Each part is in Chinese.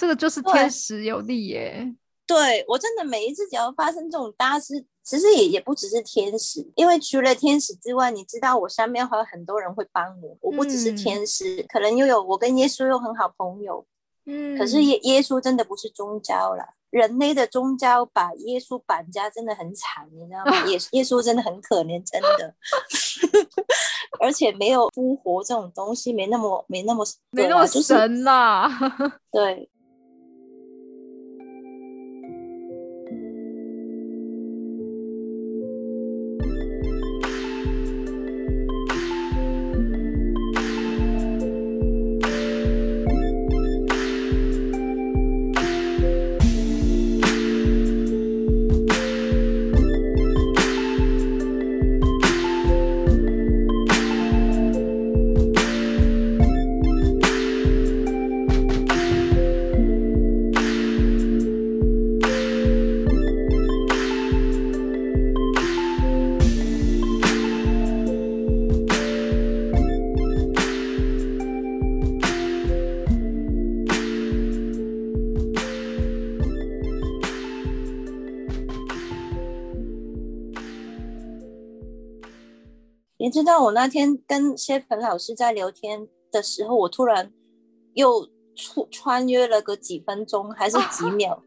这个就是天时有利耶。对我真的每一次只要发生这种大事，其实也也不只是天使，因为除了天使之外，你知道我身边还有很多人会帮我，我不只是天使，可能又有我跟耶稣又很好朋友。嗯，可是耶耶稣真的不是宗教了，人类的宗教把耶稣绑架真的很惨，你知道吗？耶 耶稣真的很可怜，真的，而且没有复活这种东西，没那么没那么没那么神呐，对。你知道我那天跟谢粉老师在聊天的时候，我突然又穿穿越了个几分钟还是几秒，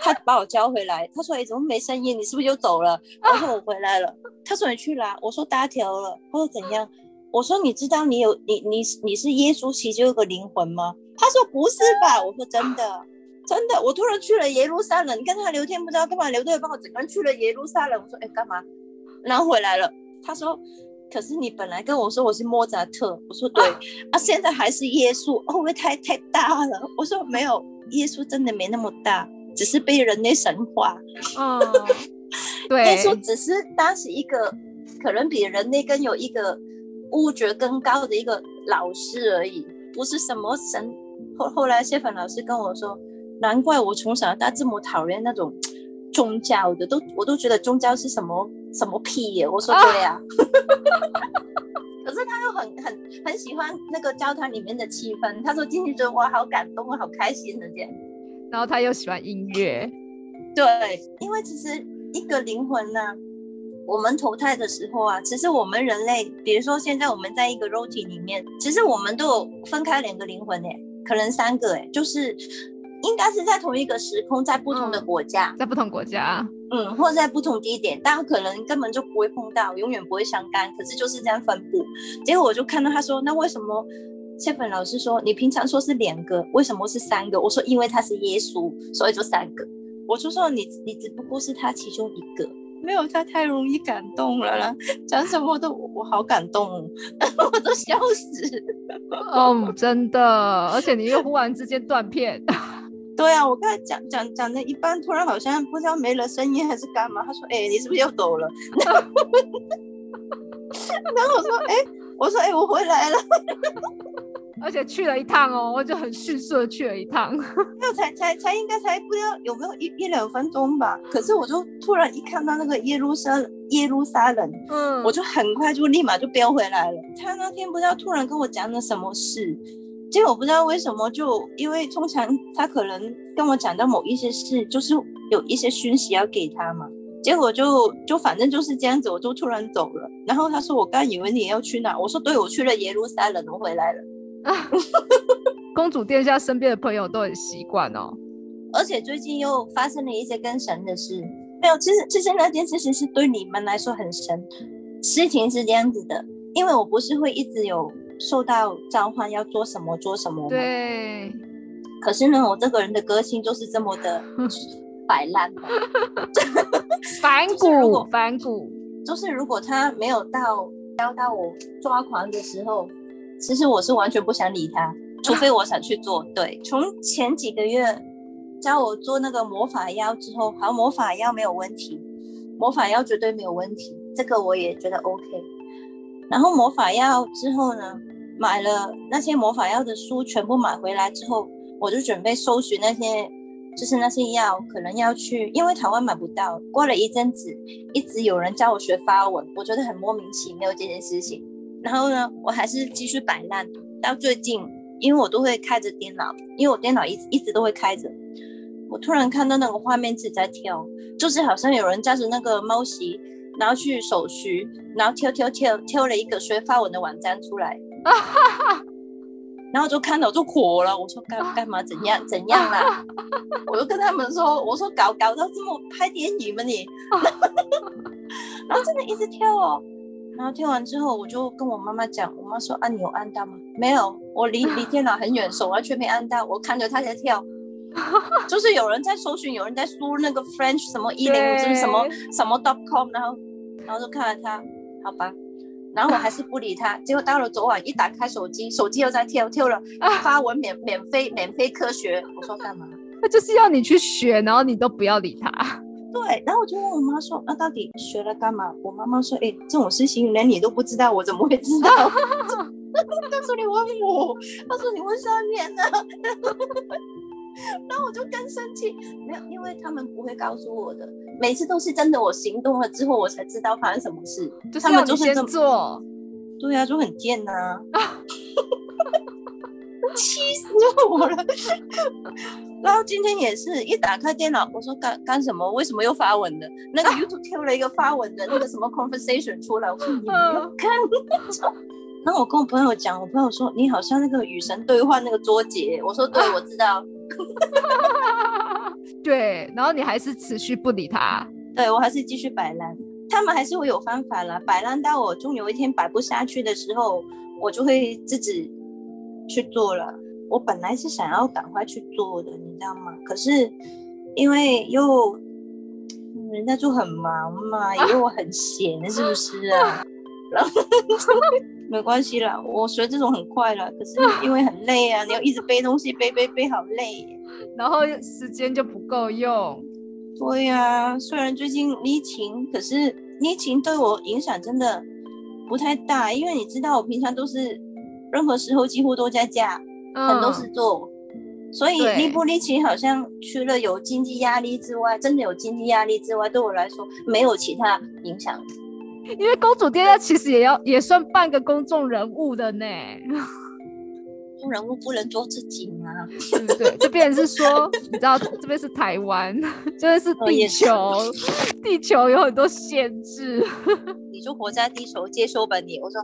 他把我叫回来，他说：“哎，怎么没声音？你是不是又走了？”我说：“我回来了。”他说：“你去啦。”我说：“搭条了。”他说：“怎样？”我说：“你知道你有你你你是耶稣其中有个灵魂吗？”他说：“不是吧？”我说：“真的，真的，我突然去了耶路撒冷，你跟他聊天不知道干嘛，刘队帮我整个人去了耶路撒冷。”我说：“哎，干嘛？”然后回来了，他说。可是你本来跟我说我是莫扎特，我说对啊，现在还是耶稣，会不会太太大了？我说没有，耶稣真的没那么大，只是被人类神化。嗯，对，耶稣只是当时一个可能比人类更有一个悟觉更高的一个老师而已，不是什么神。后后来谢粉老师跟我说，难怪我从小到大这么讨厌那种 宗教的，都我都觉得宗教是什么。什么屁耶！我说对呀，可是他又很很很喜欢那个教堂里面的气氛。他说进去觉得哇，好感动啊，好开心的这样。然后他又喜欢音乐，对，因为其实一个灵魂呢，我们投胎的时候啊，其实我们人类，比如说现在我们在一个肉体里面，其实我们都有分开两个灵魂诶，可能三个诶，就是。应该是在同一个时空，在不同的国家，在不同国家，嗯，或者在不同地点，但可能根本就不会碰到，永远不会相干。可是就是这样分布。结果我就看到他说：“那为什么谢粉老师说你平常说是两个，为什么是三个？”我说：“因为他是耶稣，所以就三个。”我就说：“你你只不过是他其中一个，没有他太容易感动了啦，讲什么都我好感动，我都笑死。”哦，真的，而且你又忽然之间断片。对啊，我刚才讲讲讲的一半，突然好像不知道没了声音还是干嘛。他说：“哎，你是不是又走了？” 然后我说：“哎，我说哎，我回来了，而且去了一趟哦，我就很迅速的去了一趟，那才才才应该才不知道有没有一一两分钟吧。可是我就突然一看到那个耶路撒耶路撒冷，嗯，我就很快就立马就飙回来了。他那天不知道突然跟我讲了什么事。结果我不知道为什么，就因为通常他可能跟我讲到某一些事，就是有一些讯息要给他嘛。结果就就反正就是这样子，我就突然走了。然后他说：“我刚以为你要去哪？”我说：“对，我去了耶路撒冷，我回来了。”公主殿下身边的朋友都很习惯哦。而且最近又发生了一些跟神的事。没有，其实其实那件事情是对你们来说很神。事情是这样子的，因为我不是会一直有。受到召唤要做什么做什么对。可是呢，我这个人的个性就是这么的 摆烂。反骨，反骨。就是如果他没有到要到我抓狂的时候，其实我是完全不想理他，除非我想去做。对。从前几个月教我做那个魔法药之后，好，魔法药没有问题，魔法药绝对没有问题，这个我也觉得 OK。然后魔法药之后呢，买了那些魔法药的书，全部买回来之后，我就准备搜寻那些，就是那些药，可能要去，因为台湾买不到。过了一阵子，一直有人叫我学发文，我觉得很莫名其妙这件事情。然后呢，我还是继续摆烂，到最近因为我都会开着电脑，因为我电脑一直一直都会开着。我突然看到那个画面自己在跳，就是好像有人驾着那个猫席，然后去手续，然后挑挑挑挑了一个学发文的网站出来，然后就看到就火了。我说干干嘛？怎样怎样啦？我就跟他们说，我说搞搞到这么拍电影吗你？然后真的一直跳哦。然后跳完之后，我就跟我妈妈讲，我妈说：“啊，你有按到吗？没有，我离离电脑很远，手完全没按到。我看着他在跳，就是有人在搜寻，有人在输那个 French 什么一零五什么什么 dot com，然后然后就看了他，好吧，然后我还是不理他。结果到了昨晚，一打开手机，手机又在跳，跳了发文免免费免费科学。我说干嘛？他就是要你去学，然后你都不要理他。”对，然后我就问我妈说：“那到底学了干嘛？”我妈妈说：“哎，这种事情连你都不知道，我怎么会知道？” 他说：“你问我。”他说：“你问上面呢。”然后我就更生气，没有，因为他们不会告诉我的，每次都是真的，我行动了之后，我才知道发生什么事。他们就是这么做，对呀，就很贱呐。气死我了！然后今天也是一打开电脑，我说干干什么？为什么又发文的？那个 YouTube 跳了一个发文的那个什么 conversation 出来，我说你没有看。然后我跟我朋友讲，我朋友说你好像那个与神对话那个卓杰。我说对，我知道。对，然后你还是持续不理他。对我还是继续摆烂，他们还是会有方法了。摆烂到我终有一天摆不下去的时候，我就会自己。去做了，我本来是想要赶快去做的，你知道吗？可是因为又人家就很忙嘛，以为我很闲，是不是啊？然后 没关系啦，我学这种很快了。可是因为很累啊，你要一直背东西，背背背好累，然后时间就不够用。对呀，虽然最近疫情，可是疫情对我影响真的不太大，因为你知道我平常都是。任何时候几乎都在家，很多事做，所以利不利奇好像除了有经济压力之外，真的有经济压力之外，对我来说没有其他影响。因为公主殿下其实也要也算半个公众人物的呢。公众人物不能做自己吗？对不对？这边是说，你知道这边是台湾，这边是地球，地球有很多限制。你就活在地球，接受吧你。我说，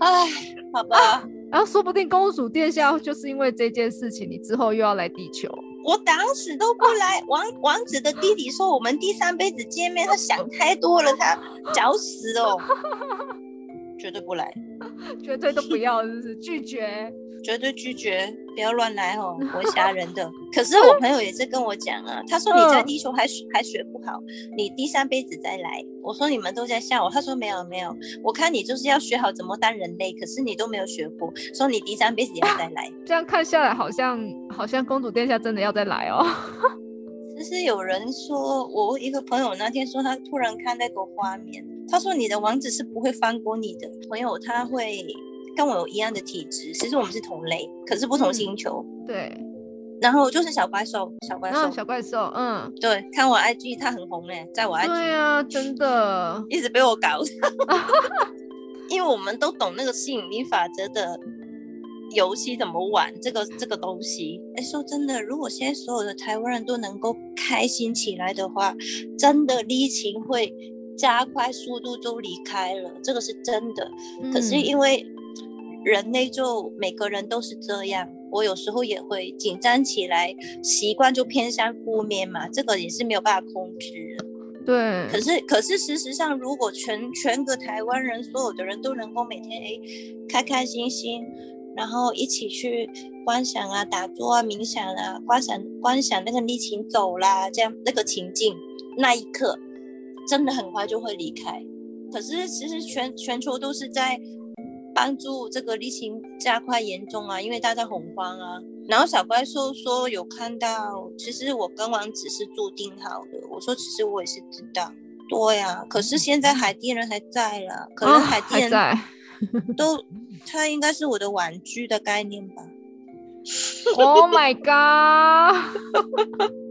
唉，好吧。然 后说不定公主殿下就是因为这件事情，你之后又要来地球。我打死都不来。王王子的弟弟说我们第三辈子见面，他想太多了，他找死哦，绝对不来，绝对都不要，就是拒绝。绝对拒绝，不要乱来哦，我吓人的。可是我朋友也是跟我讲啊，他说你在地球还还学不好，你第三辈子再来。我说你们都在笑我，他说没有没有，我看你就是要学好怎么当人类，可是你都没有学过，说你第三辈子要再来。这样看下来，好像好像公主殿下真的要再来哦。其实有人说，我一个朋友那天说他突然看那个画面，他说你的王子是不会放过你的朋友，他会。跟我有一样的体质，其实我们是同类，可是不同星球。对，然后就是小怪兽，小怪兽，小怪兽，嗯，对，看我 IG，他很红嘞，在我 IG，对啊，真的，一直被我搞，因为我们都懂那个吸引力法则的游戏怎么玩，这个这个东西。哎，说真的，如果现在所有的台湾人都能够开心起来的话，真的疫情会加快速度就离开了，这个是真的。可是因为人类就每个人都是这样，我有时候也会紧张起来，习惯就偏向负面嘛，这个也是没有办法控制。对，可是可是事实上，如果全全个台湾人所有的人都能够每天哎开开心心，然后一起去观想啊、打坐啊、冥想啊、观想观想那个逆情走啦，这样那个情境那一刻，真的很快就会离开。可是其实全全球都是在。帮助这个疫情加快严重啊，因为大家恐慌啊。然后小怪兽说有看到，其实我跟王子是注定好的。我说其实我也是知道，对呀。可是现在海地人还在了，可能海地人都他应该是我的玩具的概念吧。Oh my god！